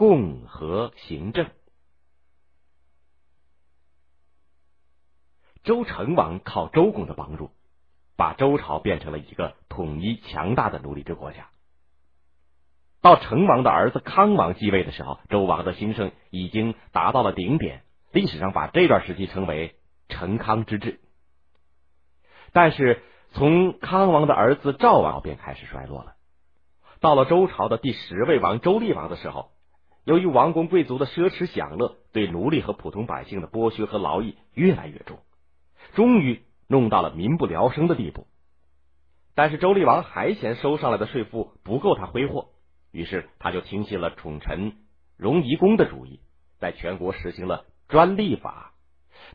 共和行政。周成王靠周公的帮助，把周朝变成了一个统一强大的奴隶制国家。到成王的儿子康王继位的时候，周王的兴盛已经达到了顶点，历史上把这段时期称为“成康之治”。但是从康王的儿子赵王便开始衰落了。到了周朝的第十位王周厉王的时候，由于王公贵族的奢侈享乐，对奴隶和普通百姓的剥削和劳役越来越重，终于弄到了民不聊生的地步。但是周厉王还嫌收上来的税赋不够他挥霍。于是他就听信了宠臣荣夷公的主意，在全国实行了专利法。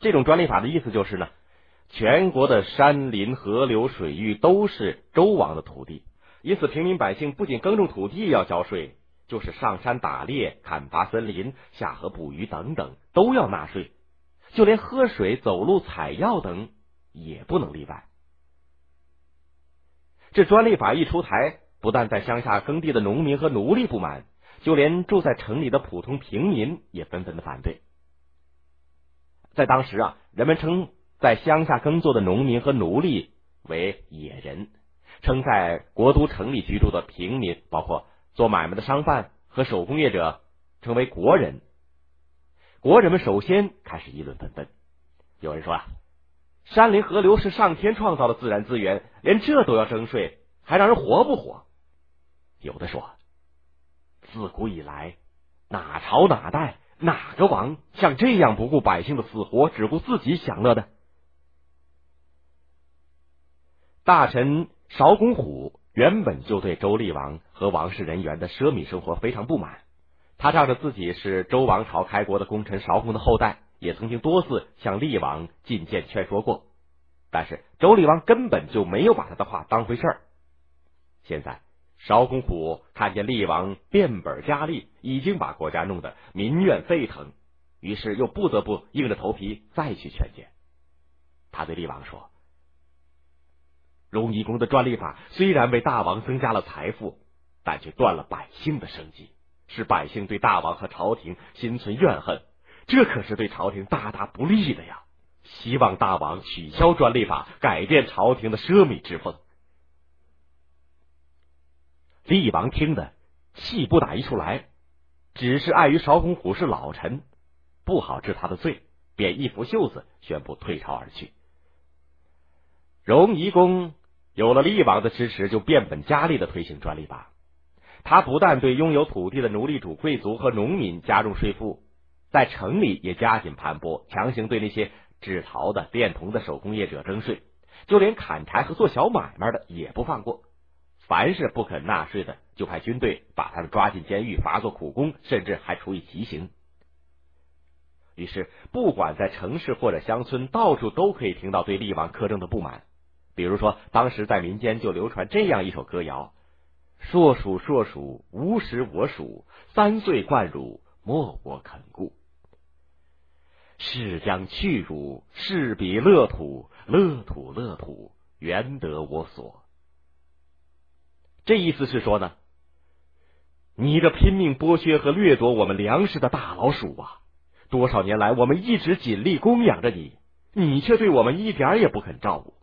这种专利法的意思就是呢，全国的山林、河流、水域都是周王的土地，因此平民百姓不仅耕种土地要交税，就是上山打猎、砍伐森林、下河捕鱼等等都要纳税，就连喝水、走路、采药等也不能例外。这专利法一出台。不但在乡下耕地的农民和奴隶不满，就连住在城里的普通平民也纷纷的反对。在当时啊，人们称在乡下耕作的农民和奴隶为野人，称在国都城里居住的平民，包括做买卖的商贩和手工业者，称为国人。国人们首先开始议论纷纷，有人说啊，山林河流是上天创造的自然资源，连这都要征税，还让人活不活？有的说，自古以来，哪朝哪代哪个王像这样不顾百姓的死活，只顾自己享乐的？大臣邵公虎原本就对周厉王和王室人员的奢靡生活非常不满，他仗着自己是周王朝开国的功臣邵公的后代，也曾经多次向厉王进谏劝说过，但是周厉王根本就没有把他的话当回事儿。现在。邵公虎看见厉王变本加厉，已经把国家弄得民怨沸腾，于是又不得不硬着头皮再去劝谏。他对厉王说：“荣夷公的专利法虽然为大王增加了财富，但却断了百姓的生计，使百姓对大王和朝廷心存怨恨，这可是对朝廷大大不利的呀！希望大王取消专利法，改变朝廷的奢靡之风。”厉王听得气不打一处来，只是碍于邵公虎是老臣，不好治他的罪，便一拂袖子宣布退朝而去。荣夷公有了厉王的支持，就变本加厉的推行专利法。他不但对拥有土地的奴隶主、贵族和农民加重税赋，在城里也加紧盘剥，强行对那些制陶的、炼铜的手工业者征税，就连砍柴和做小买卖的也不放过。凡是不肯纳税的，就派军队把他们抓进监狱，罚做苦工，甚至还处以极刑。于是，不管在城市或者乡村，到处都可以听到对厉王苛政的不满。比如说，当时在民间就流传这样一首歌谣：“硕鼠硕鼠，无食我黍，三岁贯汝，莫我肯顾。是将去汝，是彼乐土，乐土乐土，原得我所。”这意思是说呢，你这拼命剥削和掠夺我们粮食的大老鼠啊！多少年来，我们一直尽力供养着你，你却对我们一点也不肯照顾，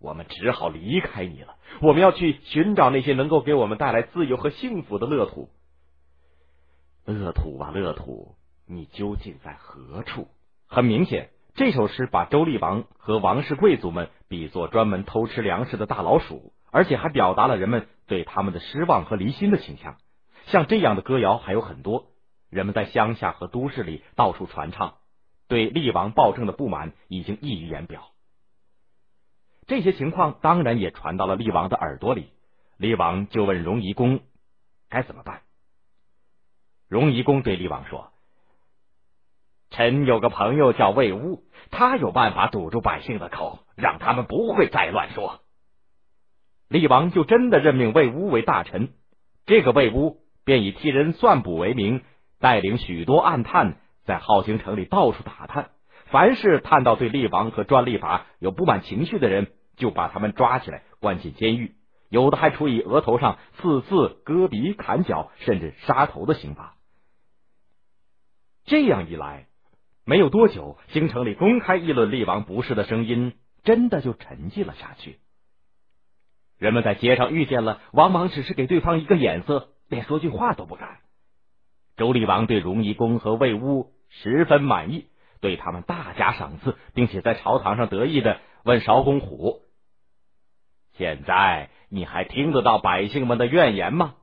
我们只好离开你了。我们要去寻找那些能够给我们带来自由和幸福的乐土。乐土啊，乐土，你究竟在何处？很明显，这首诗把周厉王和王室贵族们比作专门偷吃粮食的大老鼠。而且还表达了人们对他们的失望和离心的倾向。像这样的歌谣还有很多，人们在乡下和都市里到处传唱，对厉王暴政的不满已经溢于言表。这些情况当然也传到了厉王的耳朵里，厉王就问荣夷公该怎么办。荣夷公对厉王说：“臣有个朋友叫魏乌，他有办法堵住百姓的口，让他们不会再乱说。”厉王就真的任命魏乌为大臣，这个魏乌便以替人算卜为名，带领许多暗探在镐京城里到处打探，凡是探到对厉王和专利法有不满情绪的人，就把他们抓起来关进监狱，有的还处以额头上刺字、割鼻、砍脚，甚至杀头的刑罚。这样一来，没有多久，京城里公开议论厉王不是的声音真的就沉寂了下去。人们在街上遇见了，往往只是给对方一个眼色，连说句话都不敢。周厉王对荣夷公和魏乌十分满意，对他们大加赏赐，并且在朝堂上得意的问邵公虎：“现在你还听得到百姓们的怨言吗？”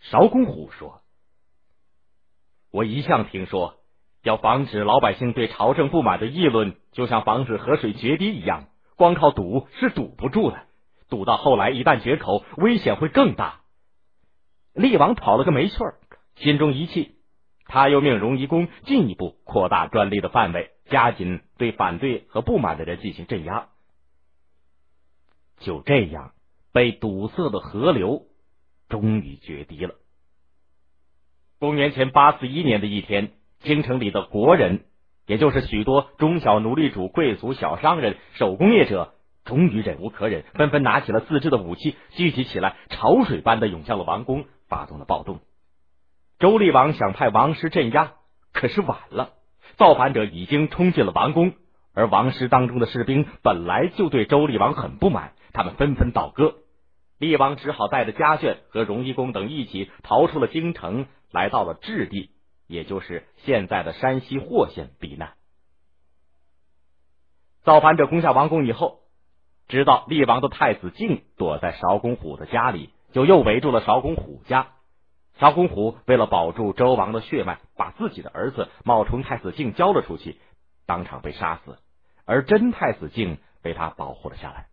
邵公虎说：“我一向听说，要防止老百姓对朝政不满的议论，就像防止河水决堤一样，光靠堵是堵不住的。”堵到后来，一旦决口，危险会更大。厉王跑了个没趣儿，心中一气，他又命荣夷公进一步扩大专利的范围，加紧对反对和不满的人进行镇压。就这样，被堵塞的河流终于决堤了。公元前八四一年的一天，京城里的国人，也就是许多中小奴隶主、贵族、小商人、手工业者。终于忍无可忍，纷纷拿起了自制的武器，聚集起来，潮水般的涌向了王宫，发动了暴动。周厉王想派王师镇压，可是晚了，造反者已经冲进了王宫，而王师当中的士兵本来就对周厉王很不满，他们纷纷倒戈。厉王只好带着家眷和荣夷公等一起逃出了京城，来到了质地，也就是现在的山西霍县避难。造反者攻下王宫以后。知道厉王的太子敬躲在邵公虎的家里，就又围住了邵公虎家。曹公虎为了保住周王的血脉，把自己的儿子冒充太子敬交了出去，当场被杀死。而真太子敬被他保护了下来。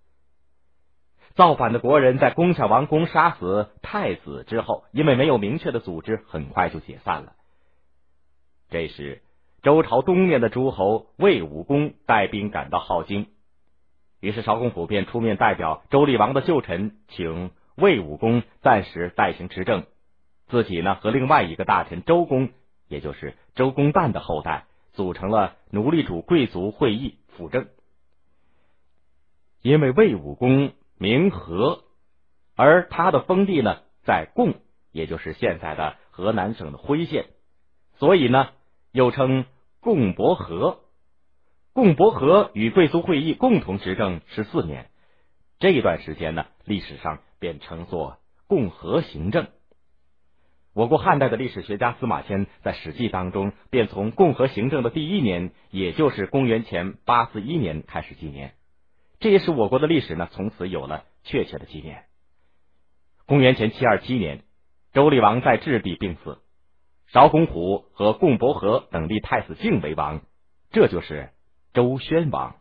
造反的国人在攻下王宫、杀死太子之后，因为没有明确的组织，很快就解散了。这时，周朝东面的诸侯魏武公带兵赶到镐京。于是，邵公虎便出面代表周厉王的旧臣，请魏武公暂时代行执政，自己呢和另外一个大臣周公，也就是周公旦的后代，组成了奴隶主贵族会议辅政。因为魏武公名和，而他的封地呢在贡，也就是现在的河南省的辉县，所以呢又称贡伯和。共伯和与贵族会议共同执政十四年，这一段时间呢，历史上便称作共和行政。我国汉代的历史学家司马迁在《史记》当中，便从共和行政的第一年，也就是公元前八四一年开始纪年，这也使我国的历史呢，从此有了确切的纪念。公元前七二七年，周厉王在质地病死，邵公虎和共伯和等立太子敬为王，这就是。周宣王。